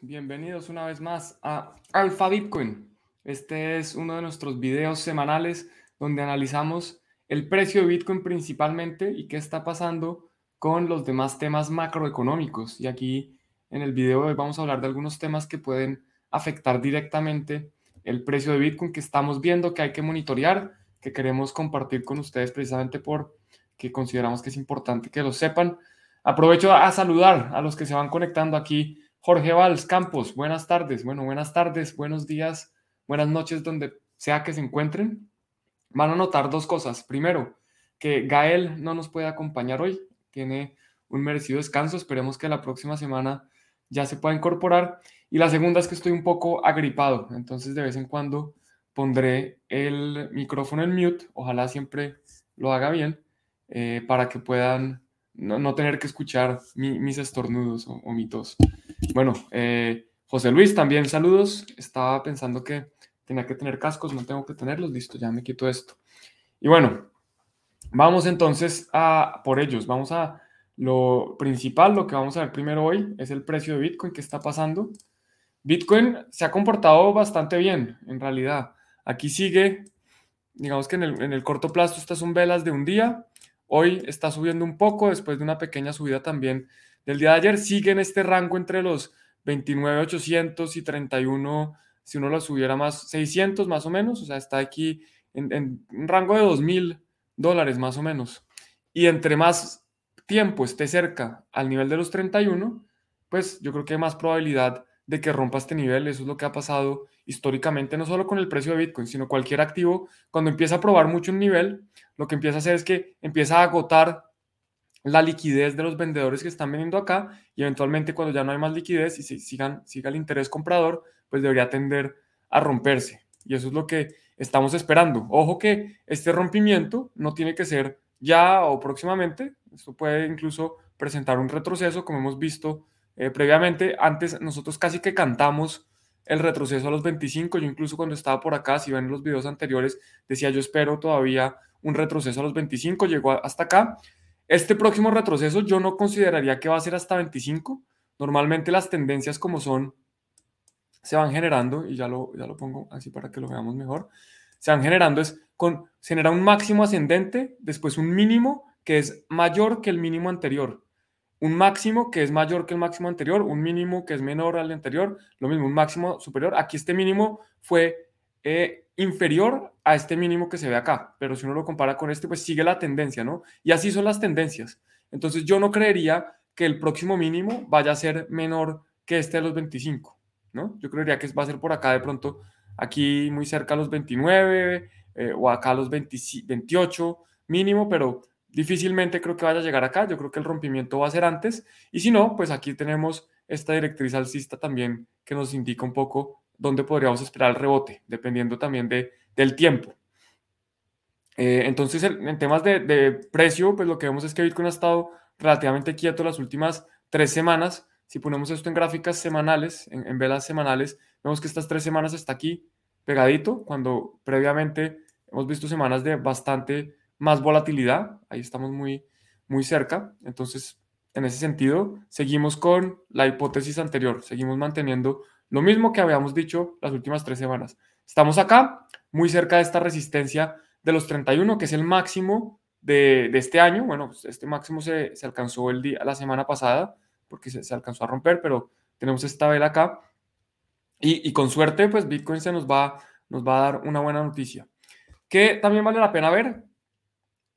bienvenidos una vez más a Alpha Bitcoin. Este es uno de nuestros videos semanales donde analizamos el precio de Bitcoin principalmente y qué está pasando con los demás temas macroeconómicos. Y aquí en el video de hoy vamos a hablar de algunos temas que pueden afectar directamente el precio de Bitcoin que estamos viendo, que hay que monitorear, que queremos compartir con ustedes precisamente porque consideramos que es importante que lo sepan. Aprovecho a saludar a los que se van conectando aquí Jorge Valls Campos, buenas tardes. Bueno, buenas tardes, buenos días, buenas noches, donde sea que se encuentren. Van a notar dos cosas. Primero, que Gael no nos puede acompañar hoy. Tiene un merecido descanso. Esperemos que la próxima semana ya se pueda incorporar. Y la segunda es que estoy un poco agripado. Entonces, de vez en cuando pondré el micrófono en mute. Ojalá siempre lo haga bien eh, para que puedan no, tener que escuchar mis estornudos o, o mi tos. Bueno, eh, José Luis, también saludos. Estaba pensando que tenía que tener cascos, no tengo que tenerlos. Listo, ya me quito esto. Y bueno, vamos entonces a por ellos. Vamos a lo principal, lo que vamos a ver primero hoy es el precio de Bitcoin, qué está pasando. Bitcoin se ha comportado bastante bien, en realidad. Aquí sigue, digamos que en el, en el corto plazo estas son velas de un día. Hoy está subiendo un poco después de una pequeña subida también del día de ayer sigue en este rango entre los 29,800 y 31, si uno lo subiera más, 600 más o menos, o sea, está aquí en, un rango de 2.000 dólares más o menos. Y entre más tiempo esté cerca al nivel de los 31, pues yo creo que hay más probabilidad de que rompa este nivel. Eso es lo que ha pasado históricamente, no solo con el precio de Bitcoin, sino cualquier activo. Cuando empieza a probar mucho un nivel, lo que empieza a hacer es que empieza a agotar la liquidez de los vendedores que están vendiendo acá y eventualmente cuando ya no hay más liquidez y si sigan, siga el interés comprador, pues debería tender a romperse. Y eso es lo que estamos esperando. Ojo que este rompimiento no tiene que ser ya o próximamente. Esto puede incluso presentar un retroceso, como hemos visto eh, previamente. Antes nosotros casi que cantamos el retroceso a los 25. Yo incluso cuando estaba por acá, si ven los videos anteriores, decía yo espero todavía un retroceso a los 25. Llegó hasta acá. Este próximo retroceso yo no consideraría que va a ser hasta 25. Normalmente las tendencias como son se van generando, y ya lo, ya lo pongo así para que lo veamos mejor, se van generando es con, se genera un máximo ascendente, después un mínimo que es mayor que el mínimo anterior, un máximo que es mayor que el máximo anterior, un mínimo que es menor al anterior, lo mismo, un máximo superior. Aquí este mínimo fue eh, inferior a este mínimo que se ve acá, pero si uno lo compara con este, pues sigue la tendencia, ¿no? Y así son las tendencias. Entonces yo no creería que el próximo mínimo vaya a ser menor que este de los 25, ¿no? Yo creería que va a ser por acá de pronto, aquí muy cerca a los 29 eh, o acá a los 28 mínimo, pero difícilmente creo que vaya a llegar acá. Yo creo que el rompimiento va a ser antes. Y si no, pues aquí tenemos esta directriz alcista también que nos indica un poco dónde podríamos esperar el rebote, dependiendo también de, del tiempo. Eh, entonces, en temas de, precio, pues lo que vemos es que Bitcoin ha estado relativamente quieto las últimas tres semanas. Si ponemos esto en gráficas semanales, en, velas semanales, vemos que estas tres semanas está aquí pegadito, cuando previamente hemos visto semanas de bastante más volatilidad. Ahí estamos muy, muy cerca. Entonces, en ese sentido, seguimos con la hipótesis anterior, seguimos manteniendo lo mismo que habíamos dicho las últimas tres semanas. Estamos acá, muy cerca de esta resistencia de los 31, que es el máximo de, este año. Bueno, pues, este máximo se, alcanzó el día, la semana pasada, porque se, alcanzó a romper, pero tenemos esta vela acá. Y, con suerte, pues Bitcoin se nos va, nos va a dar una buena noticia. Que también vale la pena ver,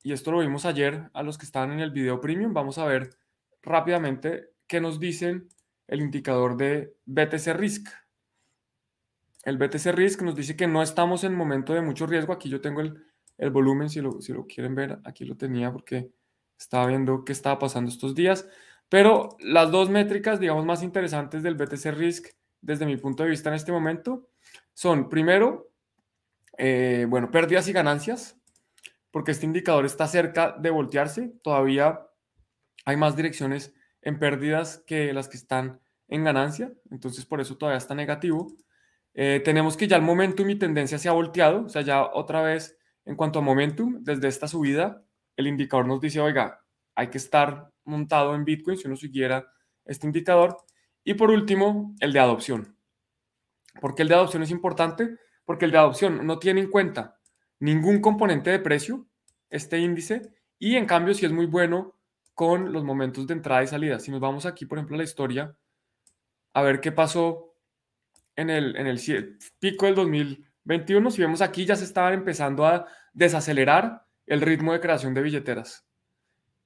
y esto lo vimos ayer a los que estaban en el video premium, vamos a ver rápidamente qué nos dicen el indicador de BTC Risk. El BTC Risk nos dice que no estamos en momento de mucho riesgo. Aquí yo tengo el, volumen, si lo, si lo quieren ver, aquí lo tenía porque estaba viendo qué estaba pasando estos días. Pero las dos métricas, digamos, más interesantes del BTC Risk desde mi punto de vista en este momento son, primero, eh, bueno, pérdidas y ganancias, porque este indicador está cerca de voltearse. Todavía hay más direcciones en pérdidas que las que están en ganancia, entonces por eso todavía está negativo. Eh, tenemos que ya el momentum y tendencia se ha volteado, o sea, ya otra vez en cuanto a momentum, desde esta subida, el indicador nos dice, oiga, hay que estar montado en Bitcoin si uno siguiera este indicador. Y por último, el de adopción. ¿Por qué el de adopción es importante? Porque el de adopción no tiene en cuenta ningún componente de precio, este índice, y en cambio sí es muy bueno con los momentos de entrada y salida. Si nos vamos aquí, por ejemplo, a la historia, a ver qué pasó en el, en el pico del 2021, si vemos aquí ya se estaban empezando a desacelerar el ritmo de creación de billeteras.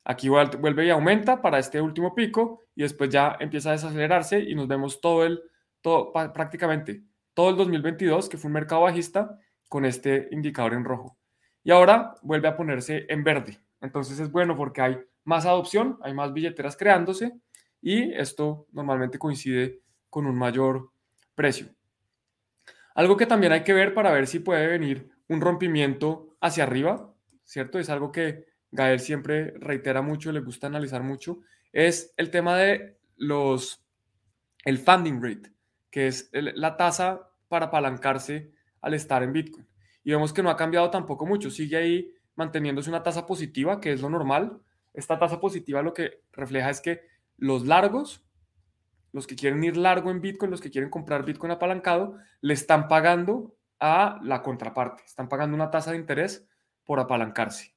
Aquí vuelve y aumenta para este último pico y después ya empieza a desacelerarse y nos vemos todo el, todo, prácticamente todo el 2022, que fue un mercado bajista, con este indicador en rojo. Y ahora vuelve a ponerse en verde. Entonces es bueno porque hay más adopción, hay más billeteras creándose y esto normalmente coincide con un mayor precio. Algo que también hay que ver para ver si puede venir un rompimiento hacia arriba, ¿cierto? Es algo que Gael siempre reitera mucho, le gusta analizar mucho, es el tema de los, el funding rate, que es la tasa para apalancarse al estar en Bitcoin. Y vemos que no ha cambiado tampoco mucho, sigue ahí manteniéndose una tasa positiva, que es lo normal. Esta tasa positiva lo que refleja es que los largos, los que quieren ir largo en Bitcoin, los que quieren comprar Bitcoin apalancado, le están pagando a la contraparte, están pagando una tasa de interés por apalancarse.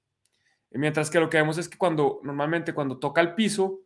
Mientras que lo que vemos es que cuando normalmente cuando toca el piso,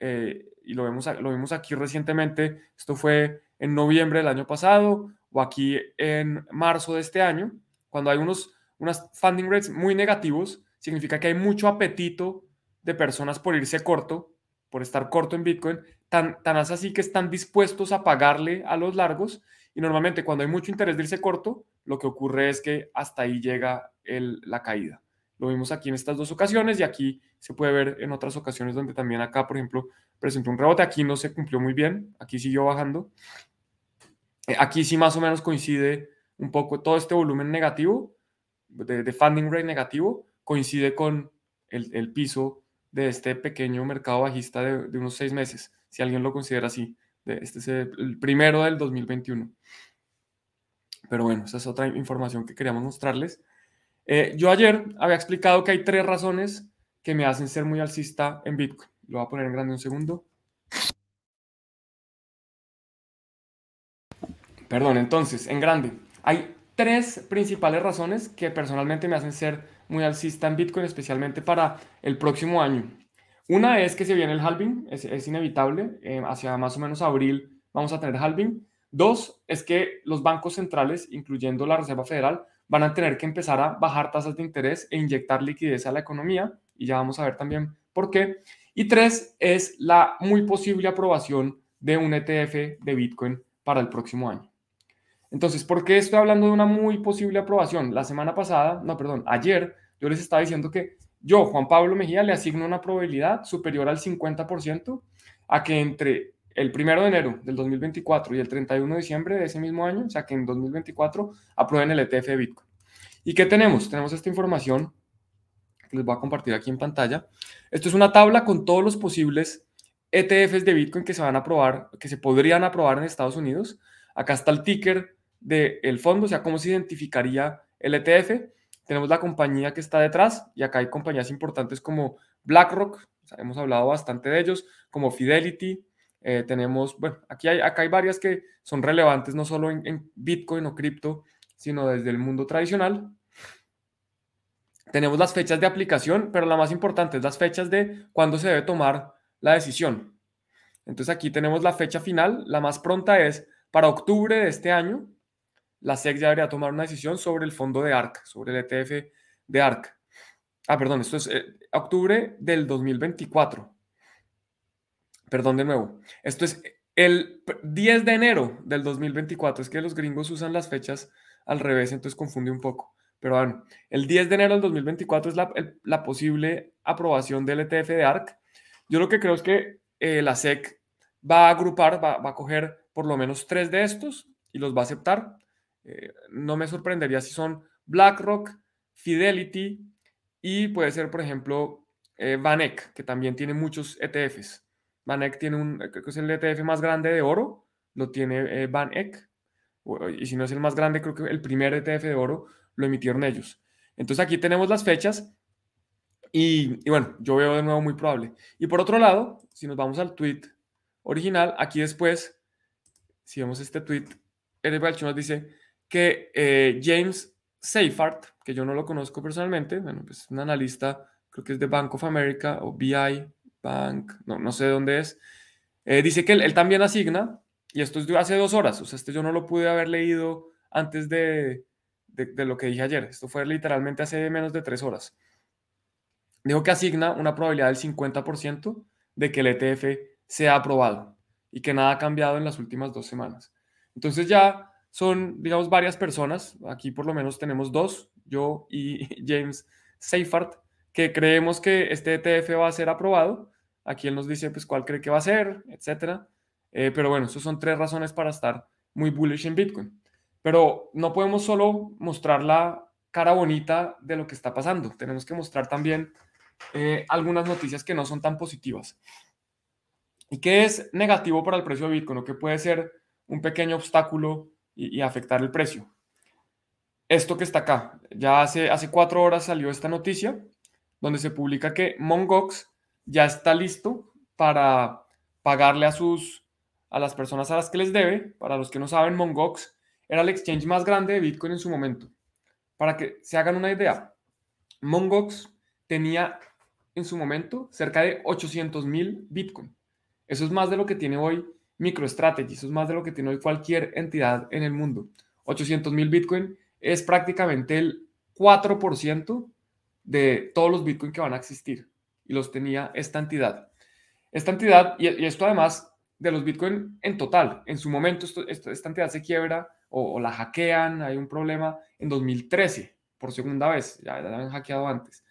eh, y lo vemos, lo vimos aquí recientemente, esto fue en noviembre del año pasado o aquí en marzo de este año, cuando hay unos unas funding rates muy negativos, significa que hay mucho apetito de personas por irse corto, por estar corto en Bitcoin, tan, tan así que están dispuestos a pagarle a los largos y normalmente cuando hay mucho interés de irse corto, lo que ocurre es que hasta ahí llega el, la caída. Lo vimos aquí en estas dos ocasiones y aquí se puede ver en otras ocasiones donde también acá, por ejemplo, presentó un rebote. Aquí no se cumplió muy bien, aquí siguió bajando. Eh, aquí sí más o menos coincide un poco todo este volumen negativo, de, funding rate negativo, coincide con el, piso de este pequeño mercado bajista de, unos seis meses, si alguien lo considera así. este es el primero del 2021. Pero bueno, esa es otra información que queríamos mostrarles. Eh, yo ayer había explicado que hay tres razones que me hacen ser muy alcista en Bitcoin. Lo voy a poner en grande un segundo. Perdón, entonces, en grande. Hay tres principales razones que personalmente me hacen ser muy alcista en Bitcoin, especialmente para el próximo año. Una es que se viene el halving, es, inevitable, eh, hacia más o menos abril vamos a tener halving. Dos es que los bancos centrales, incluyendo la Reserva Federal, van a tener que empezar a bajar tasas de interés e inyectar liquidez a la economía, y ya vamos a ver también por qué. Y tres es la muy posible aprobación de un ETF de Bitcoin para el próximo año. Entonces, ¿por qué estoy hablando de una muy posible aprobación? La semana pasada, no, perdón, ayer yo les estaba diciendo que yo, Juan Pablo Mejía, le asigno una probabilidad superior al 50% a que entre el primero de enero del 2024 y el 31 de diciembre de ese mismo año, o sea que en 2024 aprueben el ETF de Bitcoin. ¿Y qué tenemos? Tenemos esta información que les voy a compartir aquí en pantalla. Esto es una tabla con todos los posibles ETFs de Bitcoin que se van a aprobar, que se podrían aprobar en Estados Unidos. Acá está el ticker del fondo, o sea, cómo se identificaría el ETF. Tenemos la compañía que está detrás y acá hay compañías importantes como BlackRock, hemos hablado bastante de ellos, como Fidelity, eh, tenemos, bueno, aquí hay, acá hay varias que son relevantes no solo en, Bitcoin o cripto, sino desde el mundo tradicional. Tenemos las fechas de aplicación, pero la más importante es las fechas de cuándo se debe tomar la decisión. Entonces aquí tenemos la fecha final, la más pronta es para octubre de este año. La SEC ya debería tomar una decisión sobre el fondo de ARC, sobre el ETF de ARC. Ah, perdón, esto es eh, octubre del 2024. Perdón de nuevo. Esto es el 10 de enero del 2024. Es que los gringos usan las fechas al revés, entonces confunde un poco. Pero bueno, el 10 de enero del 2024 es la, posible aprobación del ETF de ARC. Yo lo que creo es que eh, la SEC va a agrupar, va, a coger por lo menos tres de estos y los va a aceptar. Eh, no me sorprendería si son BlackRock, Fidelity y puede ser, por ejemplo, eh, Vanek, que también tiene muchos ETFs. Van Eck tiene un, creo que es el ETF más grande de oro, lo tiene eh, Van Eck, y si no es el más grande, creo que el primer ETF de oro lo emitieron ellos. Entonces aquí tenemos las fechas y, bueno, yo veo de nuevo muy probable. Y por otro lado, si nos vamos al tweet original. Aquí después, si vemos este tweet, Eric Balcho nos dice que eh, James Seifert, que yo no lo conozco personalmente, bueno, pues un analista, creo que es de Bank of America o BI Bank, no, no sé dónde es, eh, dice que él, también asigna, y esto es de hace dos horas, o sea, este yo no lo pude haber leído antes de, de, lo que dije ayer, esto fue literalmente hace menos de tres horas. Dijo que asigna una probabilidad del 50% de que el ETF sea aprobado y que nada ha cambiado en las últimas dos semanas. Entonces ya son, digamos, varias personas, aquí por lo menos tenemos dos, yo y James Seifert, que creemos que este ETF va a ser aprobado. Aquí él nos dice pues cuál cree que va a ser, etcétera. Eh, pero bueno, esas son tres razones para estar muy bullish en Bitcoin. Pero no podemos solo mostrar la cara bonita de lo que está pasando. Tenemos que mostrar también eh, algunas noticias que no son tan positivas. ¿Y qué es negativo para el precio de Bitcoin o qué puede ser un pequeño obstáculo y, afectar el precio? Esto que está acá. Ya hace, hace cuatro horas salió esta noticia donde se publica que Mongox ya está listo para pagarle a sus a las personas a las que les debe. Para los que no saben, Mongox era el exchange más grande de Bitcoin en su momento. Para que se hagan una idea, Mongox tenía en su momento cerca de 800 mil Bitcoin. Eso es más de lo que tiene hoy MicroStrategy, eso es más de lo que tiene hoy cualquier entidad en el mundo. 800 mil Bitcoin es prácticamente el 4% de todos los Bitcoin que van a existir. Y los tenía esta entidad. Esta entidad, y, esto además de los Bitcoin en total, en su momento esta entidad se quiebra o, la hackean, hay un problema en 2013, por segunda vez, ya la habían hackeado antes.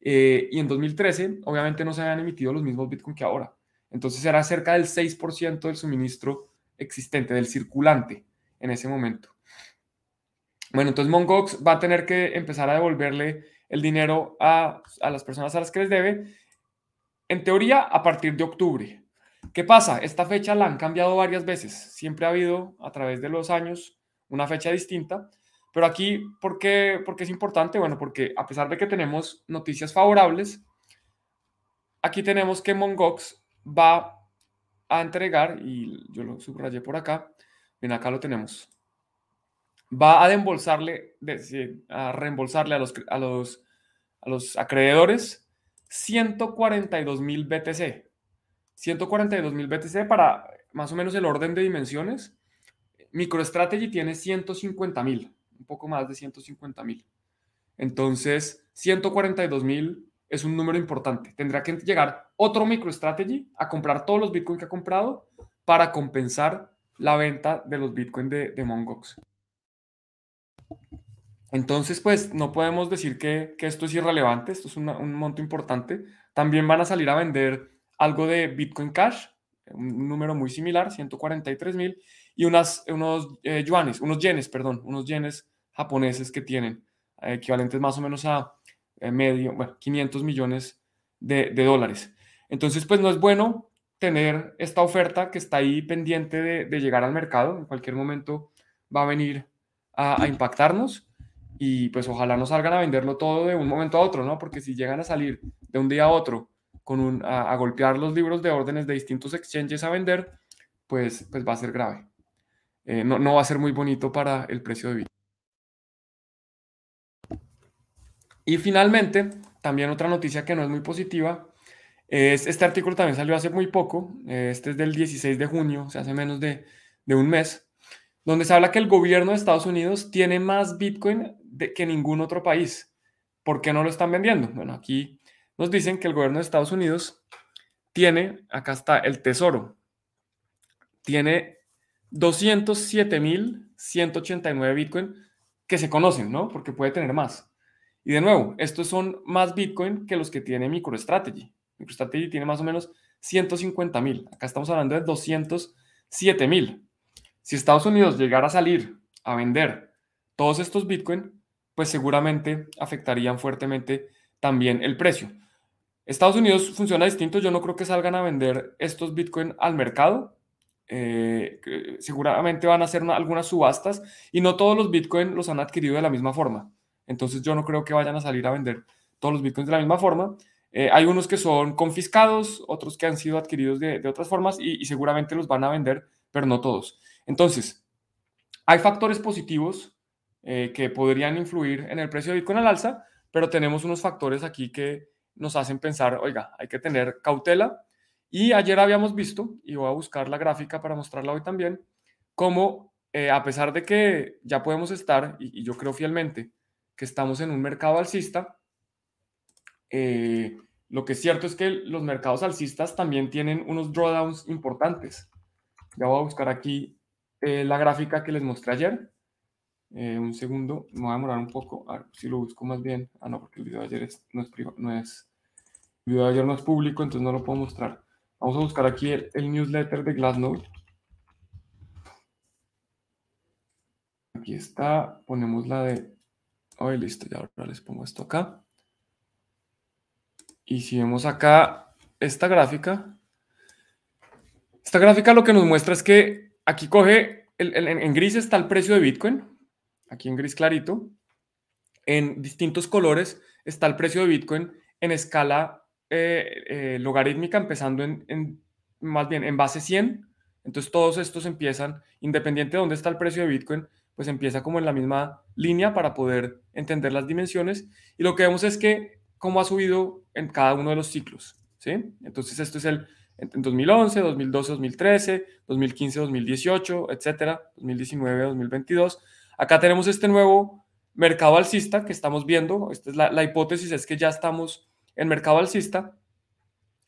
Eh, y en 2013, obviamente, no se habían emitido los mismos Bitcoin que ahora. Entonces era cerca del 6% del suministro existente, del circulante en ese momento. Bueno, entonces Mongox va a tener que empezar a devolverle el dinero a, a, las personas a las que les debe, en teoría a partir de octubre. ¿Qué pasa? Esta fecha la han cambiado varias veces. Siempre ha habido a través de los años una fecha distinta. Pero aquí, ¿por qué, es importante? Bueno, porque a pesar de que tenemos noticias favorables, aquí tenemos que Mongox va a entregar, y yo lo subrayé por acá, bien, acá lo tenemos, va a desembolsarle, a reembolsarle a los, a los, a los acreedores 142 mil BTC. 142 mil BTC para más o menos el orden de dimensiones. MicroStrategy tiene 150 mil un poco más de 150 mil. Entonces, 142 mil es un número importante. Tendrá que llegar otro MicroStrategy a comprar todos los Bitcoin que ha comprado para compensar la venta de los Bitcoin de, de Mongox. Entonces, pues no podemos decir que, esto es irrelevante, esto es un monto importante. También van a salir a vender algo de Bitcoin Cash, un número muy similar, 143 mil, y unas, unos eh, yuanes, unos yenes, perdón, unos yenes japoneses que tienen, eh, equivalentes más o menos a medio, bueno, 500 millones de, dólares. Entonces, pues no es bueno tener esta oferta que está ahí pendiente de, llegar al mercado. En cualquier momento va a venir a, impactarnos y pues ojalá no salgan a venderlo todo de un momento a otro, ¿no? Porque si llegan a salir de un día a otro con un, a, golpear los libros de órdenes de distintos exchanges a vender, pues, pues va a ser grave. Eh, no, no va a ser muy bonito para el precio de Bitcoin. Y finalmente, también otra noticia que no es muy positiva, es este artículo también salió hace muy poco, este es del 16 de junio, o sea, hace menos de, un mes, donde se habla que el gobierno de Estados Unidos tiene más Bitcoin que ningún otro país. ¿Por qué no lo están vendiendo? Bueno, aquí nos dicen que el gobierno de Estados Unidos tiene, acá está el tesoro, tiene 207.189 Bitcoin que se conocen, ¿no? Porque puede tener más. Y de nuevo, estos son más Bitcoin que los que tiene MicroStrategy. MicroStrategy tiene más o menos 150 mil. Acá estamos hablando de 207 mil. Si Estados Unidos llegara a salir a vender todos estos Bitcoin, pues seguramente afectarían fuertemente también el precio. Estados Unidos funciona distinto. Yo no creo que salgan a vender estos Bitcoin al mercado. Eh, seguramente van a hacer algunas subastas y no todos los Bitcoin los han adquirido de la misma forma. Entonces yo no creo que vayan a salir a vender todos los bitcoins de la misma forma. Eh, hay unos que son confiscados, otros que han sido adquiridos de, otras formas y, seguramente los van a vender, pero no todos. Entonces, hay factores positivos eh, que podrían influir en el precio de Bitcoin al alza, pero tenemos unos factores aquí que nos hacen pensar, oiga, hay que tener cautela. Y ayer habíamos visto, y voy a buscar la gráfica para mostrarla hoy también, cómo eh, a pesar de que ya podemos estar, y, yo creo fielmente que estamos en un mercado alcista, eh, lo que es cierto es que los mercados alcistas también tienen unos drawdowns importantes. Ya voy a buscar aquí eh, la gráfica que les mostré ayer. un segundo, me voy a demorar un poco. A ver si lo busco más bien. Ah, no, porque el video de ayer no, es no es. El video de ayer no es público, entonces no lo puedo mostrar. Vamos a buscar aquí el, el newsletter de Glassnode. Aquí está, ponemos la de... listo, ya ahora les pongo esto acá. Y si vemos acá esta gráfica, esta gráfica lo que nos muestra es que aquí coge, en, gris está el precio de Bitcoin, aquí en gris clarito, en distintos colores está el precio de Bitcoin en escala eh, eh, logarítmica, empezando en, en, más bien en base 100. Entonces todos estos empiezan, independiente de dónde está el precio de Bitcoin, pues empieza como en la misma línea para poder entender las dimensiones. Y lo que vemos es que cómo ha subido en cada uno de los ciclos. ¿sí? Entonces esto es el en 2011, 2012, 2013, 2015, 2018, etcétera, 2019, 2022. Acá tenemos este nuevo mercado alcista que estamos viendo. Esta es la, la hipótesis, es que ya estamos en mercado alcista.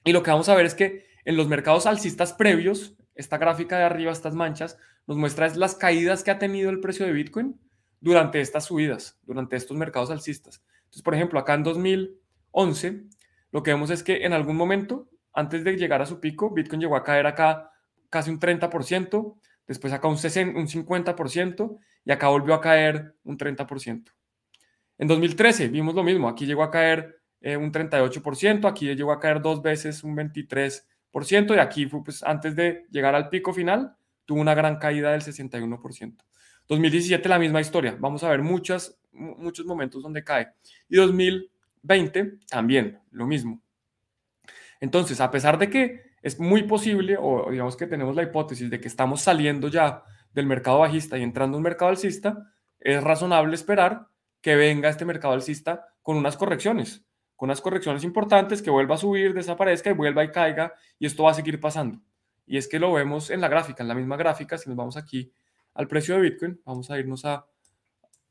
Y lo que vamos a ver es que en los mercados alcistas previos, esta gráfica de arriba, estas manchas, nos muestra las caídas que ha tenido el precio de Bitcoin durante estas subidas, durante estos mercados alcistas. Entonces, por ejemplo, acá en 2011, lo que vemos es que en algún momento, antes de llegar a su pico, Bitcoin llegó a caer acá casi un 30%, después acá un, 60, un 50% y acá volvió a caer un 30%. En 2013 vimos lo mismo, aquí llegó a caer eh, un 38%, aquí llegó a caer dos veces un 23% y aquí fue pues antes de llegar al pico final, tuvo una gran caída del 61%. 2017 la misma historia, vamos a ver muchas, muchos momentos donde cae. Y 2020 también, lo mismo. Entonces, a pesar de que es muy posible, o digamos que tenemos la hipótesis de que estamos saliendo ya del mercado bajista y entrando en un mercado alcista, es razonable esperar que venga este mercado alcista con unas correcciones, con unas correcciones importantes, que vuelva a subir, desaparezca y vuelva y caiga, y esto va a seguir pasando. Y es que lo vemos en la gráfica, en la misma gráfica, si nos vamos aquí al precio de Bitcoin, vamos a irnos a,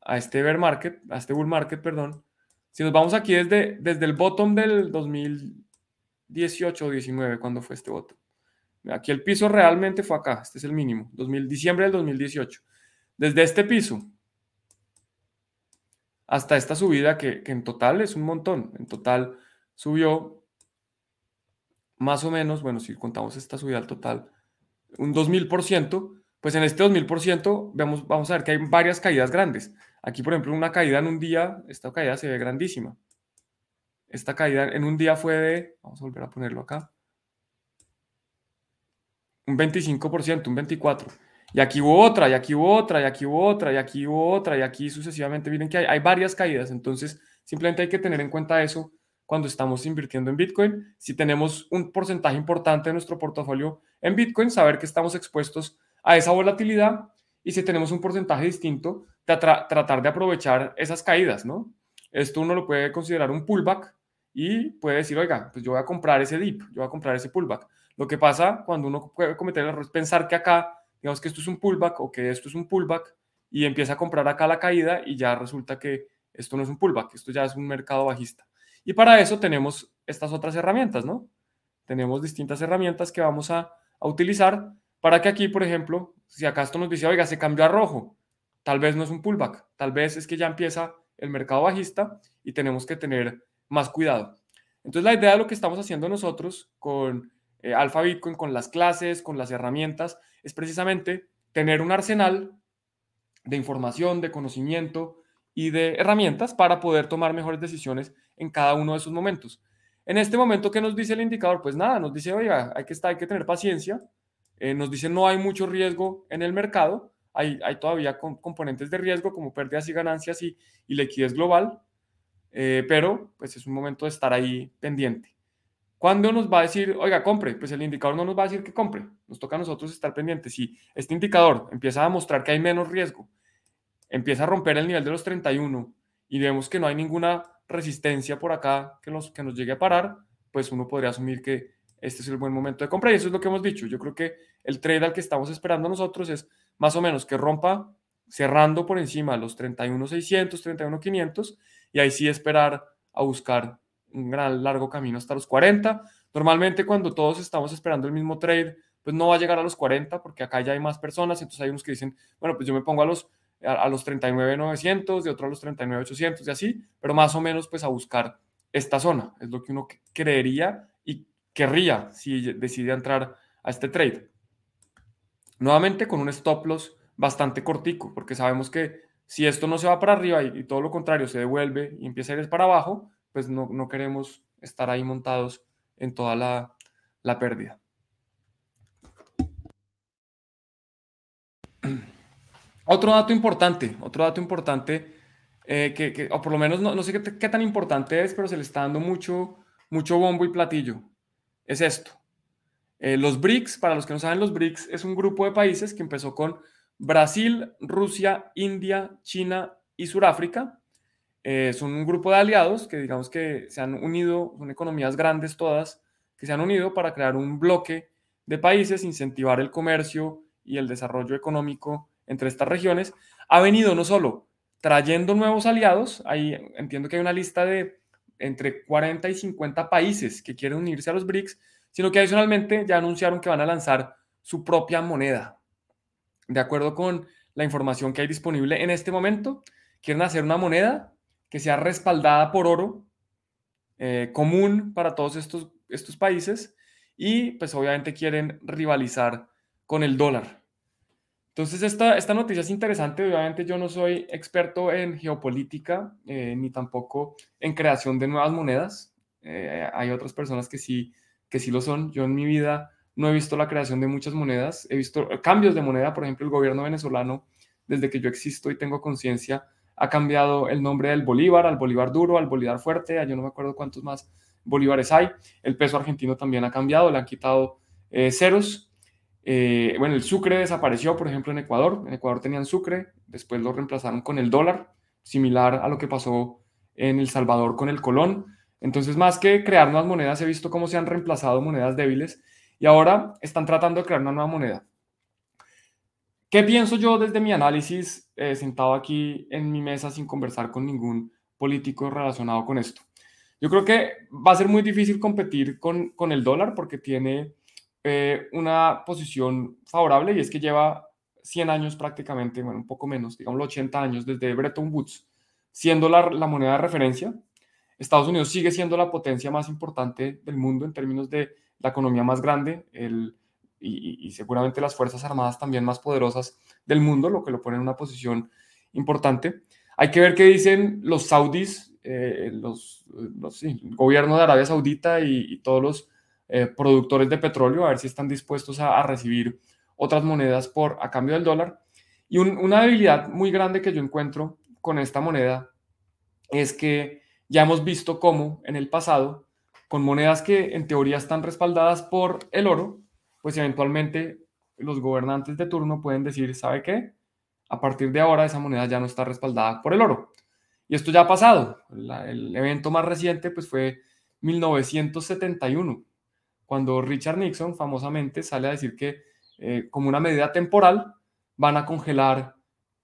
a este bear market, a este bull market, perdón. Si nos vamos aquí desde, desde el bottom del 2018 o 19, cuando fue este bottom. Aquí el piso realmente fue acá, este es el mínimo, 2000, diciembre del 2018. Desde este piso hasta esta subida, que, que en total es un montón, en total subió más o menos, bueno, si contamos esta subida al total, un 2000%, pues en este 2000% vemos, vamos a ver que hay varias caídas grandes. Aquí, por ejemplo, una caída en un día, esta caída se ve grandísima. Esta caída en un día fue de, vamos a volver a ponerlo acá, un 25%, un 24%. Y aquí hubo otra, y aquí hubo otra, y aquí hubo otra, y aquí hubo otra, y aquí sucesivamente. Miren que hay, hay varias caídas, entonces simplemente hay que tener en cuenta eso cuando estamos invirtiendo en Bitcoin. Si tenemos un porcentaje importante de nuestro portafolio en Bitcoin, saber que estamos expuestos a esa volatilidad y si tenemos un porcentaje distinto, tratar de aprovechar esas caídas, ¿no? Esto uno lo puede considerar un pullback y puede decir, oiga, pues yo voy a comprar ese dip, yo voy a comprar ese pullback. Lo que pasa cuando uno puede cometer el error es pensar que acá, digamos que esto es un pullback o que esto es un pullback y empieza a comprar acá la caída y ya resulta que esto no es un pullback, esto ya es un mercado bajista. Y para eso tenemos estas otras herramientas, ¿no? Tenemos distintas herramientas que vamos a, utilizar para que aquí, por ejemplo, si acá esto nos dice, oiga, se cambió a rojo, tal vez no es un pullback, tal vez es que ya empieza el mercado bajista y tenemos que tener más cuidado. Entonces, la idea de lo que estamos haciendo nosotros con eh, Alpha Bitcoin, con las clases, con las herramientas, es precisamente tener un arsenal de información, de conocimiento y de herramientas para poder tomar mejores decisiones en cada uno de esos momentos. En este momento, ¿qué nos dice el indicador? Pues nada, nos dice, oiga, hay que, estar, hay que tener paciencia. Eh, nos dice, no hay mucho riesgo en el mercado. Hay, hay todavía componentes de riesgo como pérdidas y ganancias y, liquidez global. eh, pero pues es un momento de estar ahí pendiente. ¿Cuándo nos va a decir, oiga, compre? Pues el indicador no nos va a decir que compre. Nos toca a nosotros estar pendientes. Si este indicador empieza a mostrar que hay menos riesgo, empieza a romper el nivel de los 31 y vemos que no hay ninguna resistencia por acá que, los, que nos llegue a parar, pues uno podría asumir que este es el buen momento de compra y eso es lo que hemos dicho. Yo creo que el trade al que estamos esperando nosotros es más o menos que rompa cerrando por encima los 31.600, 31.500 y ahí sí esperar a buscar un gran largo camino hasta los 40. Normalmente cuando todos estamos esperando el mismo trade, pues no va a llegar a los 40 porque acá ya hay más personas, entonces hay unos que dicen, bueno, pues yo me pongo a los a, los 39.900, de otro a los 39.800 y así, pero más o menos pues a buscar esta zona, es lo que uno creería y querría si decide entrar a este trade. Nuevamente con un stop loss bastante cortico, porque sabemos que si esto no se va para arriba y, todo lo contrario se devuelve y empieza a ir para abajo, pues no, no queremos estar ahí montados en toda la, la pérdida. Otro dato importante, otro dato importante, eh, que, o por lo menos no, sé qué, tan importante es, pero se le está dando mucho, mucho bombo y platillo, es esto. Eh, los BRICS, para los que no saben, los BRICS es un grupo de países que empezó con Brasil, Rusia, India, China y Sudáfrica. Eh, son un grupo de aliados que digamos que se han unido, son economías grandes todas, que se han unido para crear un bloque de países, incentivar el comercio y el desarrollo económico entre estas regiones, ha venido no solo trayendo nuevos aliados, ahí entiendo que hay una lista de entre 40 y 50 países que quieren unirse a los BRICS, sino que adicionalmente ya anunciaron que van a lanzar su propia moneda. De acuerdo con la información que hay disponible en este momento, quieren hacer una moneda que sea respaldada por oro, eh, común para todos estos, estos países, y pues obviamente quieren rivalizar con el dólar. Entonces, esta, esta noticia es interesante. Obviamente, yo no soy experto en geopolítica eh, ni tampoco en creación de nuevas monedas. Eh, hay otras personas que sí, que sí lo son. Yo en mi vida no he visto la creación de muchas monedas. He visto cambios de moneda. Por ejemplo, el gobierno venezolano, desde que yo existo y tengo conciencia, ha cambiado el nombre del bolívar al bolívar duro, al bolívar fuerte. Yo no me acuerdo cuántos más bolívares hay. El peso argentino también ha cambiado. Le han quitado eh, ceros eh, bueno, el sucre desapareció, por ejemplo, en Ecuador. En Ecuador tenían sucre, después lo reemplazaron con el dólar, similar a lo que pasó en El Salvador con el colón. Entonces, más que crear nuevas monedas, he visto cómo se han reemplazado monedas débiles y ahora están tratando de crear una nueva moneda. ¿Qué pienso yo desde mi análisis, eh, sentado aquí en mi mesa sin conversar con ningún político relacionado con esto? Yo creo que va a ser muy difícil competir con, con el dólar porque tiene eh, una posición favorable y es que lleva 100 años prácticamente, bueno, un poco menos, digamos 80 años desde Bretton Woods, siendo la, moneda de referencia. Estados Unidos sigue siendo la potencia más importante del mundo en términos de la economía más grande el, y, seguramente las Fuerzas Armadas también más poderosas del mundo, lo que lo pone en una posición importante. Hay que ver qué dicen los saudis, eh, los, los el gobierno de Arabia Saudita y todos los eh, productores de petróleo, a ver si están dispuestos a, recibir otras monedas por, a cambio del dólar. Y una debilidad muy grande que yo encuentro con esta moneda es que ya hemos visto cómo en el pasado, con monedas que en teoría están respaldadas por el oro, pues eventualmente los gobernantes de turno pueden decir, ¿sabe qué? A partir de ahora esa moneda ya no está respaldada por el oro. Y esto ya ha pasado. el evento más reciente pues fue 1971 cuando Richard Nixon famosamente sale a decir que eh, como una medida temporal van a congelar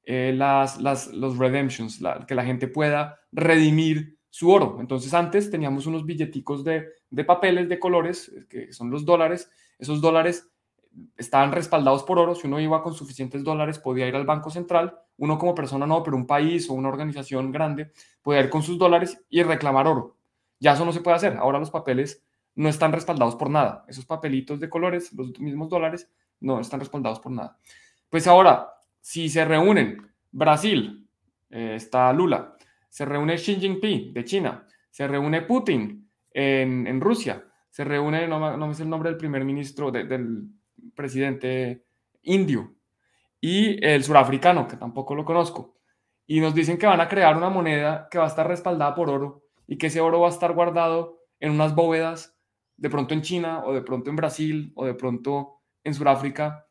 eh, las, los redemptions, que la gente pueda redimir su oro. Entonces antes teníamos unos billeticos de, de papeles de colores, que son los dólares. Esos dólares estaban respaldados por oro. Si uno iba con suficientes dólares, podía ir al Banco Central. Uno como persona no, pero un país o una organización grande podía ir con sus dólares y reclamar oro. Ya eso no se puede hacer. Ahora los papeles no están respaldados por nada. Esos papelitos de colores, los mismos dólares, no están respaldados por nada. Pues ahora, si se reúnen Brasil, eh, está Lula, se reúne Xi Jinping de China, se reúne Putin en, Rusia, se reúne, no, no me sé el nombre del primer ministro, del presidente indio, y el surafricano, que tampoco lo conozco, y nos dicen que van a crear una moneda que va a estar respaldada por oro y que ese oro va a estar guardado en unas bóvedas, de pronto en China o de pronto en Brasil o de pronto en Sudáfrica,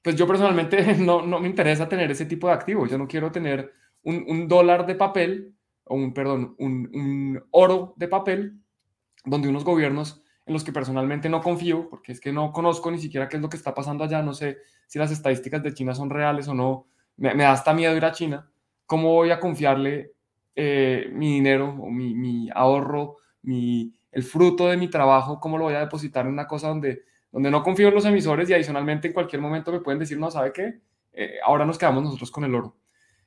pues yo personalmente no, no me interesa tener ese tipo de activos. Yo no quiero tener un, un dólar de papel, o un, perdón, un, un oro de papel, donde unos gobiernos en los que personalmente no confío, porque es que no conozco ni siquiera qué es lo que está pasando allá, no sé si las estadísticas de China son reales o no, me, da hasta miedo ir a China, ¿cómo voy a confiarle eh, mi dinero o mi, mi, ahorro, mi, el fruto de mi trabajo, cómo lo voy a depositar en una cosa donde, donde no confío en los emisores y adicionalmente en cualquier momento me pueden decir, no, ¿sabe qué? Eh, ahora nos quedamos nosotros con el oro.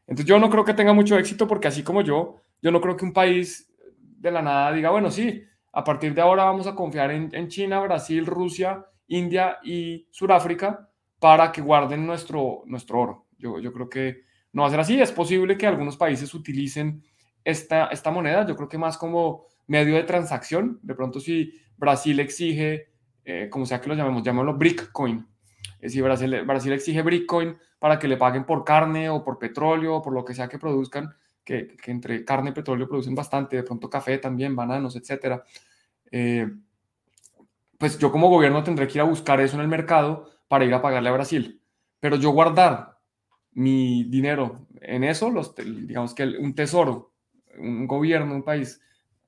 Entonces yo no creo que tenga mucho éxito porque así como yo, yo no creo que un país de la nada diga, bueno, sí, a partir de ahora vamos a confiar en, China, Brasil, Rusia, India y Sudáfrica para que guarden nuestro, nuestro oro. Yo, yo creo que no va a ser así. Es posible que algunos países utilicen esta, esta moneda, yo creo que más como medio de transacción. De pronto si Brasil exige, eh, como sea que lo llamemos, llamémoslo Brickcoin. Es decir, Brasil, Brasil exige Brickcoin para que le paguen por carne o por petróleo o por lo que sea que produzcan que, entre carne y petróleo producen bastante, de pronto café también, bananos, etcétera. Eh, pues yo como gobierno tendré que ir a buscar eso en el mercado para ir a pagarle a Brasil. Pero yo guardar mi dinero en eso, los, digamos que un tesoro, un gobierno, un país,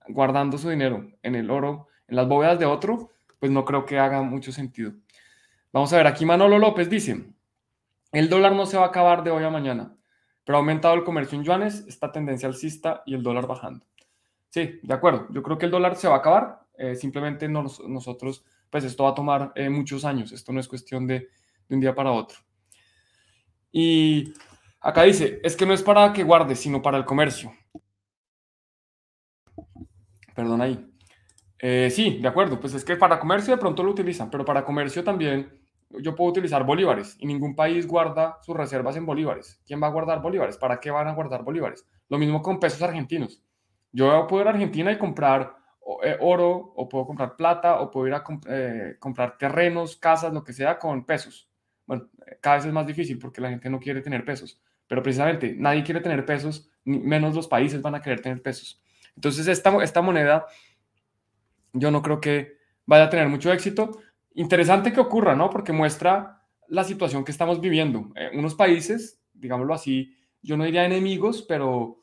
guardando su dinero en el oro, en las bóvedas de otro, pues no creo que haga mucho sentido. Vamos a ver, aquí Manolo López dice, el dólar no se va a acabar de hoy a mañana pero ha aumentado el comercio en yuanes, esta tendencia alcista y el dólar bajando. Sí, de acuerdo. Yo creo que el dólar se va a acabar. Eh, simplemente nosotros, pues esto va a tomar eh, muchos años. Esto no es cuestión de, de, un día para otro. Y acá dice, es que no es para que guardes, sino para el comercio. Perdón ahí. Eh, sí, de acuerdo. Pues es que para comercio de pronto lo utilizan, pero para comercio también yo puedo utilizar bolívares y ningún país guarda sus reservas en bolívares. ¿Quién va a guardar bolívares? ¿Para qué van a guardar bolívares? Lo mismo con pesos argentinos. Yo puedo ir a Argentina y comprar eh, oro o puedo comprar plata o puedo ir a eh, comprar terrenos, casas, lo que sea con pesos. Bueno, cada vez es más difícil porque la gente no quiere tener pesos, pero precisamente nadie quiere tener pesos, menos los países van a querer tener pesos. Entonces esta, esta moneda yo no creo que vaya a tener mucho éxito interesante que ocurra, ¿no? Porque muestra la situación que estamos viviendo. Eh, unos países, digámoslo así, yo no diría enemigos, pero,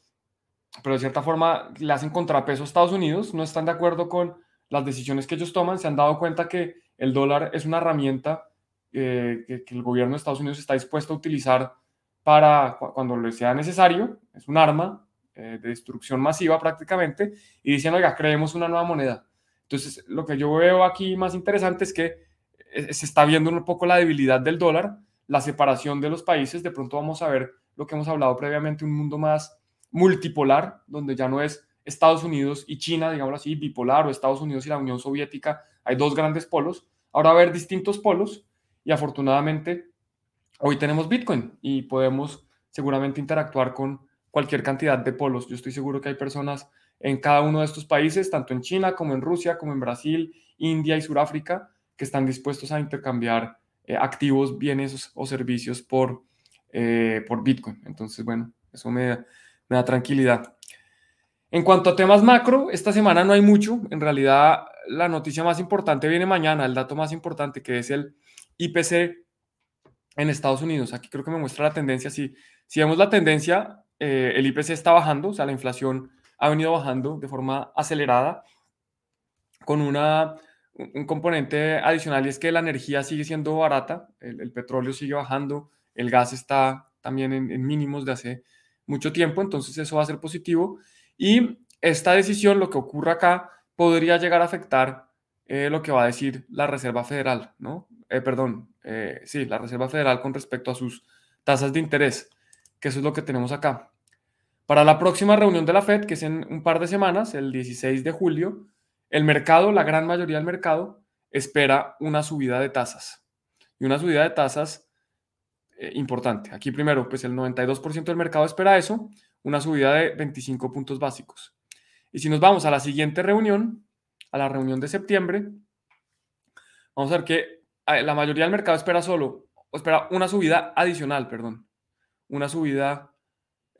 pero de cierta forma le hacen contrapeso a Estados Unidos, no están de acuerdo con las decisiones que ellos toman, se han dado cuenta que el dólar es una herramienta eh, que, el gobierno de Estados Unidos está dispuesto a utilizar para cuando le sea necesario, es un arma eh, de destrucción masiva prácticamente, y dicen, oiga, creemos una nueva moneda. Entonces, lo que yo veo aquí más interesante es que eh, se está viendo un poco la debilidad del dólar, la separación de los países. De pronto vamos a ver lo que hemos hablado previamente, un mundo más multipolar, donde ya no es Estados Unidos y China, digámoslo así, bipolar, o Estados Unidos y la Unión Soviética. Hay dos grandes polos. Ahora va a haber distintos polos y afortunadamente hoy tenemos Bitcoin y podemos seguramente interactuar con cualquier cantidad de polos. Yo estoy seguro que hay personas en cada uno de estos países, tanto en China como en Rusia, como en Brasil, India y Sudáfrica, que están dispuestos a intercambiar eh, activos, bienes o servicios por, eh, por Bitcoin. Entonces, bueno, eso me, me da tranquilidad. En cuanto a temas macro, esta semana no hay mucho. En realidad, la noticia más importante viene mañana, el dato más importante que es el IPC en Estados Unidos. Aquí creo que me muestra la tendencia. Si, si vemos la tendencia, eh, el IPC está bajando, o sea, la inflación ha venido bajando de forma acelerada con una, un componente adicional y es que la energía sigue siendo barata, el, petróleo sigue bajando, el gas está también en, mínimos de hace mucho tiempo, entonces eso va a ser positivo y esta decisión, lo que ocurre acá, podría llegar a afectar eh, lo que va a decir la Reserva Federal, ¿no? Eh, perdón, sí, la Reserva Federal con respecto a sus tasas de interés, que eso es lo que tenemos acá. Para la próxima reunión de la Fed, que es en un par de semanas, el 16 de julio, el mercado, la gran mayoría del mercado, espera una subida de tasas. Y una subida de tasas eh, importante. Aquí primero, pues el 92% del mercado espera eso, una subida de 25 puntos básicos. Y si nos vamos a la siguiente reunión, a la reunión de septiembre, vamos a ver que eh, la mayoría del mercado espera solo, espera una subida adicional, perdón, una subida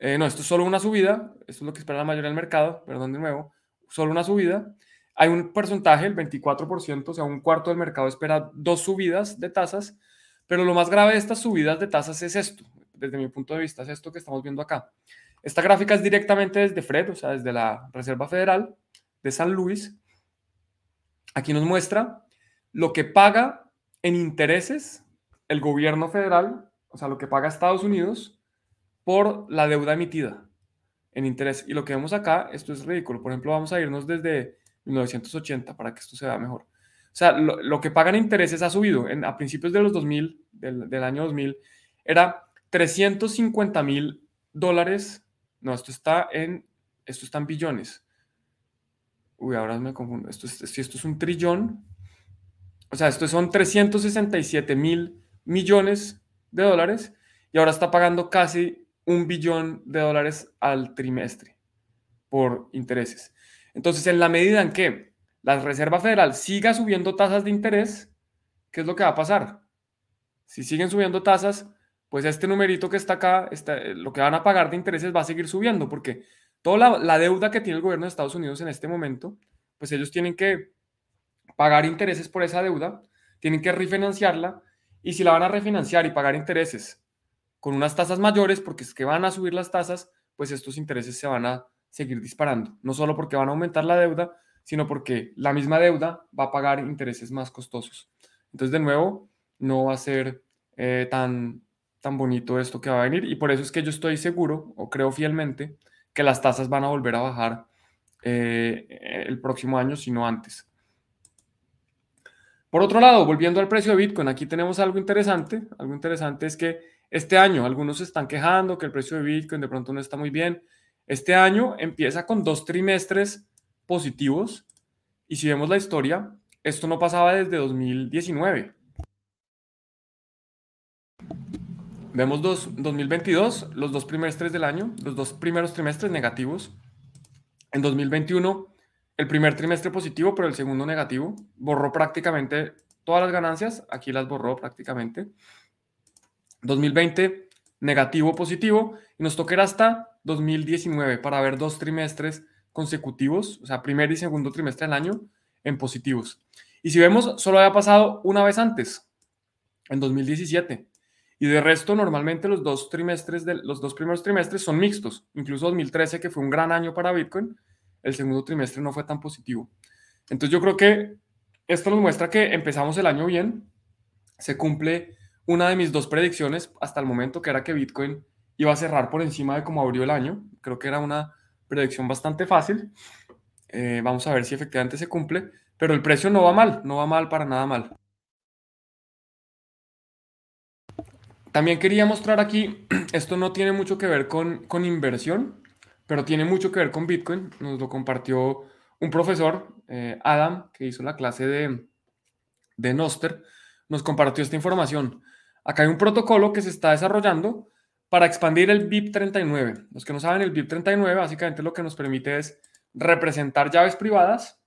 eh, no, esto es solo una subida, esto es lo que espera la mayoría del mercado, perdón de nuevo, solo una subida. Hay un porcentaje, el 24%, o sea, un cuarto del mercado espera dos subidas de tasas, pero lo más grave de estas subidas de tasas es esto, desde mi punto de vista, es esto que estamos viendo acá. Esta gráfica es directamente desde Fred, o sea, desde la Reserva Federal de San Luis. Aquí nos muestra lo que paga en intereses el gobierno federal, o sea, lo que paga Estados Unidos por la deuda emitida en interés. Y lo que vemos acá, esto es ridículo. Por ejemplo, vamos a irnos desde 1980 para que esto se vea mejor. O sea, lo, que pagan intereses ha subido. En, a principios de los 2000, del, del año 2000, era 350 mil dólares. No, esto está en, esto está en billones. Uy, ahora me confundo. Esto es, si esto es un trillón, o sea, esto son 367 mil millones de dólares y ahora está pagando casi un billón de dólares al trimestre por intereses. Entonces, en la medida en que la Reserva Federal siga subiendo tasas de interés, ¿qué es lo que va a pasar? Si siguen subiendo tasas, pues este numerito que está acá, lo que van a pagar de intereses va a seguir subiendo, porque toda la, la, deuda que tiene el gobierno de Estados Unidos en este momento, pues ellos tienen que pagar intereses por esa deuda, tienen que refinanciarla, y si la van a refinanciar y pagar intereses con unas tasas mayores, porque es que van a subir las tasas, pues estos intereses se van a seguir disparando. No solo porque van a aumentar la deuda, sino porque la misma deuda va a pagar intereses más costosos. Entonces, de nuevo, no va a ser eh, tan, tan bonito esto que va a venir y por eso es que yo estoy seguro o creo fielmente que las tasas van a volver a bajar eh, el próximo año, si no antes. Por otro lado, volviendo al precio de Bitcoin, aquí tenemos algo interesante. Algo interesante es que este año, algunos se están quejando que el precio de Bitcoin de pronto no está muy bien. Este año empieza con dos trimestres positivos y si vemos la historia, esto no pasaba desde 2019. Vemos dos, 2022, los dos trimestres del año, los dos primeros trimestres negativos. En 2021, el primer trimestre positivo, pero el segundo negativo. Borró prácticamente todas las ganancias, aquí las borró prácticamente. 2020 negativo positivo y nos tocará hasta 2019 para ver dos trimestres consecutivos, o sea, primer y segundo trimestre del año en positivos. Y si vemos, solo había pasado una vez antes, en 2017. Y de resto, normalmente los dos trimestres, los dos primeros trimestres son mixtos. Incluso 2013, que fue un gran año para Bitcoin, el segundo trimestre no fue tan positivo. Entonces yo creo que esto nos muestra que empezamos el año bien, se cumple una de mis dos predicciones hasta el momento, que era que Bitcoin iba a cerrar por encima de cómo abrió el año. Creo que era una predicción bastante fácil. Eh, vamos a ver si efectivamente se cumple, pero el precio no va mal, no va mal para nada mal. También quería mostrar aquí, esto no tiene mucho que ver con, con inversión, pero tiene mucho que ver con Bitcoin. Nos lo compartió un profesor, eh, Adam, que hizo la clase de, de Noster, nos compartió esta información. Acá hay un protocolo que se está desarrollando para expandir el BIP39. Los que no saben, el BIP39 básicamente lo que nos permite es representar llaves privadas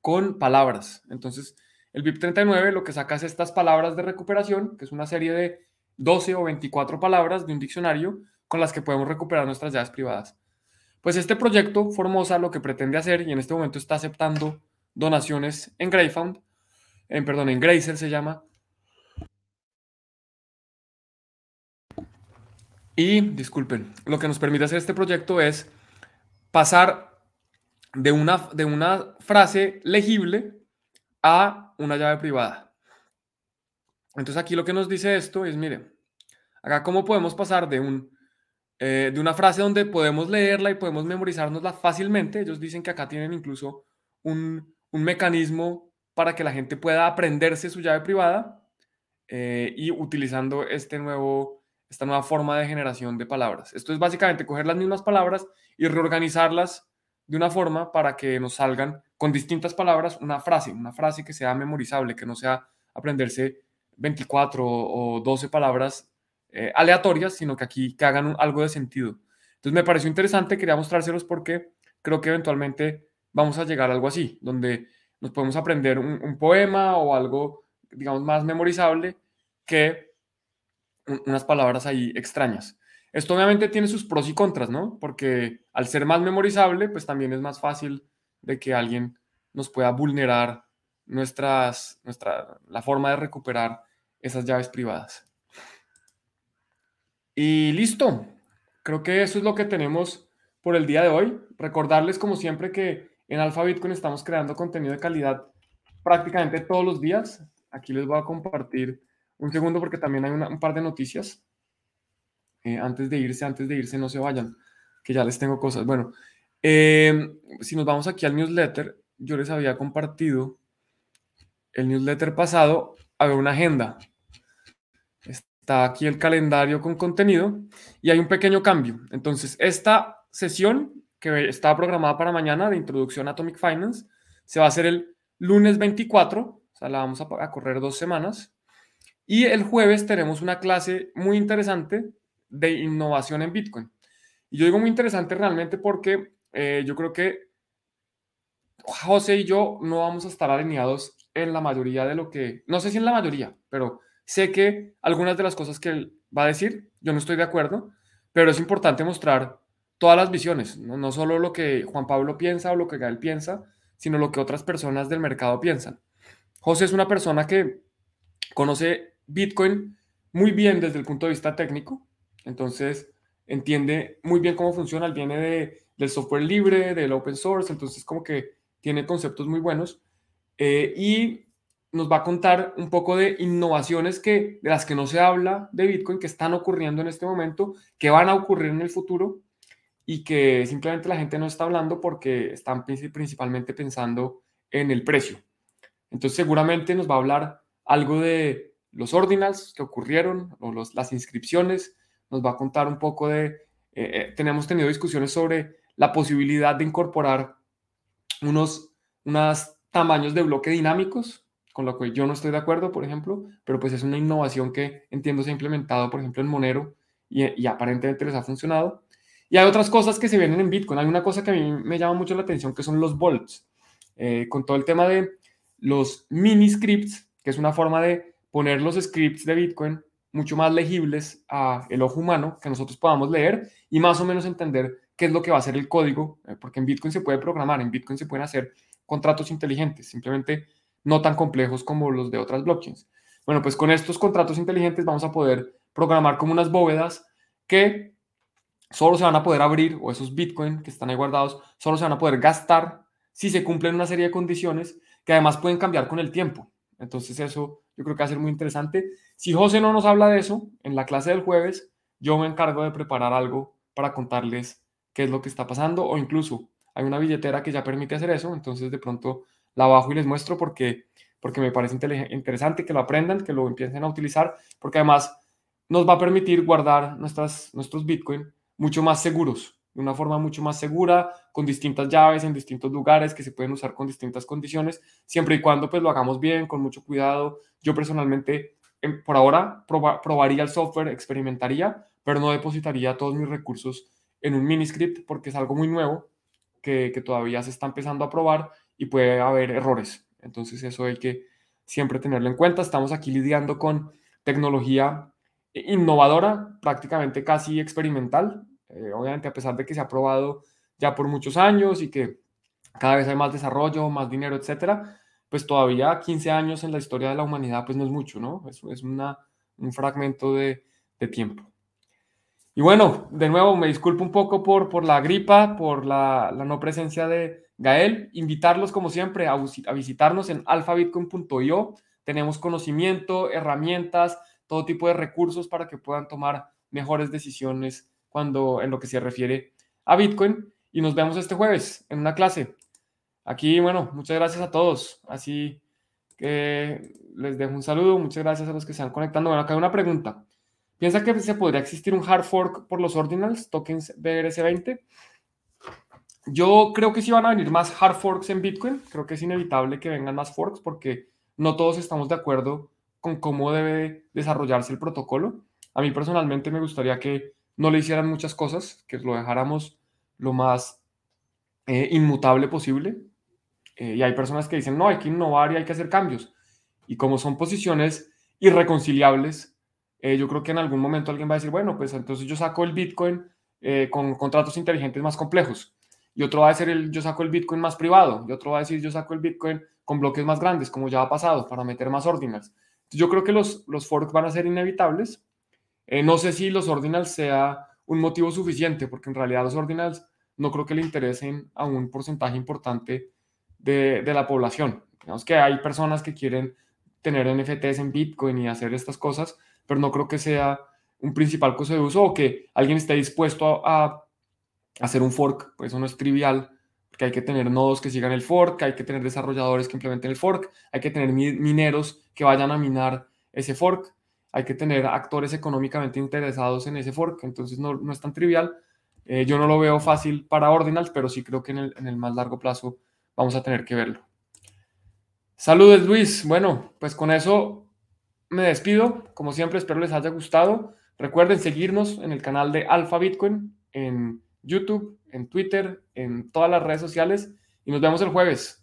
con palabras. Entonces, el BIP39 lo que saca es estas palabras de recuperación, que es una serie de 12 o 24 palabras de un diccionario con las que podemos recuperar nuestras llaves privadas. Pues este proyecto Formosa lo que pretende hacer y en este momento está aceptando donaciones en Greyfound, en, perdón, en se llama. Y, disculpen, lo que nos permite hacer este proyecto es pasar de una, de una frase legible a una llave privada. Entonces aquí lo que nos dice esto es, mire, acá cómo podemos pasar de un eh, de una frase donde podemos leerla y podemos memorizárnosla fácilmente. Ellos dicen que acá tienen incluso un, mecanismo para que la gente pueda aprenderse su llave privada eh, y utilizando este nuevo, esta nueva forma de generación de palabras. Esto es básicamente coger las mismas palabras y reorganizarlas de una forma para que nos salgan con distintas palabras una frase, una frase que sea memorizable, que no sea aprenderse 24 o 12 palabras eh, aleatorias, sino que aquí que hagan algo de sentido. Entonces me pareció interesante, quería mostrárselos porque creo que eventualmente vamos a llegar a algo así, donde nos podemos aprender un, poema o algo, digamos, más memorizable que unas palabras ahí extrañas. Esto obviamente tiene sus pros y contras, ¿no? Porque al ser más memorizable, pues también es más fácil de que alguien nos pueda vulnerar nuestras, nuestra, la forma de recuperar esas llaves privadas. Y listo. Creo que eso es lo que tenemos por el día de hoy. Recordarles, como siempre, que en Alpha Bitcoin estamos creando contenido de calidad prácticamente todos los días. Aquí les voy a compartir un segundo porque también hay un par de noticias. Eh, antes de irse, antes de irse, no se vayan, que ya les tengo cosas. Bueno, em, si nos vamos aquí al newsletter, yo les había compartido el newsletter pasado, había una agenda. Está aquí el calendario con contenido y hay un pequeño cambio. Entonces, esta sesión que está programada para mañana de introducción a Atomic Finance se va a hacer el lunes 24, o sea, la vamos a, correr dos semanas. Y el jueves tenemos una clase muy interesante de innovación en Bitcoin. Y yo digo muy interesante realmente porque eh, yo creo que José y yo no vamos a estar alineados en la mayoría de lo que, no sé si en la mayoría, pero sé que algunas de las cosas que él va a decir, yo no estoy de acuerdo, pero es importante mostrar todas las visiones, no, no solo lo que Juan Pablo piensa o lo que Gael piensa, sino lo que otras personas del mercado piensan. José es una persona que conoce Bitcoin muy bien desde el punto de vista técnico, entonces entiende muy bien cómo funciona, viene de, del software libre, del open source, entonces como que tiene conceptos muy buenos eh, y nos va a contar un poco de innovaciones que, de las que no se habla de Bitcoin, que están ocurriendo en este momento, que van a ocurrir en el futuro y que simplemente la gente no está hablando porque están principalmente pensando en el precio. Entonces seguramente nos va a hablar algo de los ordinals que ocurrieron o los, las inscripciones, nos va a contar un poco de, eh, eh, tenemos tenido discusiones sobre la posibilidad de incorporar unos unos tamaños de bloque dinámicos, con lo que yo no estoy de acuerdo, por ejemplo, pero pues es una innovación que entiendo se ha implementado, por ejemplo, en Monero y, y aparentemente les ha funcionado. Y hay otras cosas que se vienen en Bitcoin. Hay una cosa que a mí me llama mucho la atención, que son los bolts. Eh, con todo el tema de los mini scripts, que es una forma de poner los scripts de Bitcoin mucho más legibles a el ojo humano, que nosotros podamos leer y más o menos entender qué es lo que va a ser el código, eh, porque en Bitcoin se puede programar, en Bitcoin se pueden hacer contratos inteligentes, simplemente no tan complejos como los de otras blockchains. Bueno, pues con estos contratos inteligentes vamos a poder programar como unas bóvedas que solo se van a poder abrir, o esos Bitcoin que están ahí guardados, solo se van a poder gastar si se cumplen una serie de condiciones que además pueden cambiar con el tiempo. Entonces eso yo creo que va a ser muy interesante. Si José no nos habla de eso, en la clase del jueves yo me encargo de preparar algo para contarles qué es lo que está pasando o incluso hay una billetera que ya permite hacer eso, entonces de pronto la bajo y les muestro porque, porque me parece interesante que lo aprendan, que lo empiecen a utilizar, porque además nos va a permitir guardar nuestras, nuestros Bitcoin mucho más seguros, de una forma mucho más segura, con distintas llaves en distintos lugares que se pueden usar con distintas condiciones, siempre y cuando pues lo hagamos bien, con mucho cuidado. Yo personalmente, em, por ahora, probaría el software, experimentaría, pero no depositaría todos mis recursos en un mini script porque es algo muy nuevo que, que todavía se está empezando a probar y puede haber errores. Entonces eso hay que siempre tenerlo en cuenta. Estamos aquí lidiando con tecnología innovadora, prácticamente casi experimental. Eh, obviamente, a pesar de que se ha probado ya por muchos años y que cada vez hay más desarrollo, más dinero, etcétera, pues todavía 15 años en la historia de la humanidad, pues no es mucho, ¿no? Es, es una, un fragmento de, de, tiempo. Y bueno, de nuevo, me disculpo un poco por, por la gripa, por la, la no presencia de Gael. Invitarlos, como siempre, a, a visitarnos en alfabitcoin.io. Tenemos conocimiento, herramientas, todo tipo de recursos para que puedan tomar mejores decisiones cuando en lo que se refiere a Bitcoin. Y nos vemos este jueves en una clase. Aquí, bueno, muchas gracias a todos. Así que les dejo un saludo. Muchas gracias a los que se están conectando. Bueno, acá hay una pregunta. ¿Piensa que se podría existir un hard fork por los ordinals, tokens BRC20? Yo creo que sí van a venir más hard forks en Bitcoin. Creo que es inevitable que vengan más forks porque no todos estamos de acuerdo con cómo debe desarrollarse el protocolo. A mí personalmente me gustaría que no le hicieran muchas cosas, que lo dejáramos lo más eh, inmutable posible. Eh, y hay personas que dicen, no, hay que innovar y hay que hacer cambios. Y como son posiciones irreconciliables, eh, yo creo que en algún momento alguien va a decir, bueno, pues entonces yo saco el Bitcoin con contratos inteligentes más complejos. Y otro va a decir, el, yo saco el Bitcoin más privado. Y otro va a decir, yo saco el Bitcoin con bloques más grandes, como ya ha pasado, para meter más ordinals. yo creo que los, los forks van a ser inevitables. Eh, no sé si los ordinals sea un motivo suficiente, porque en realidad los ordinals no creo que le interesen a un porcentaje importante de, de la población. Digamos que hay personas que quieren tener NFTs en Bitcoin y hacer estas cosas, pero no creo que sea un principal costo de uso o que alguien esté dispuesto a, hacer un fork, pues eso no es trivial, porque hay que tener nodos que sigan el fork, hay que tener desarrolladores que implementen el fork, hay que tener mineros que vayan a minar ese fork, hay que tener actores económicamente interesados en ese fork, entonces no, no es tan trivial. Eh, yo no lo veo fácil para Ordinals, pero sí creo que en el, en el más largo plazo vamos a tener que verlo. Saludos Luis. Bueno, pues con eso me despido. Como siempre, espero les haya gustado. Recuerden seguirnos en el canal de Alpha Bitcoin, en YouTube, en Twitter, en todas las redes sociales y nos vemos el jueves.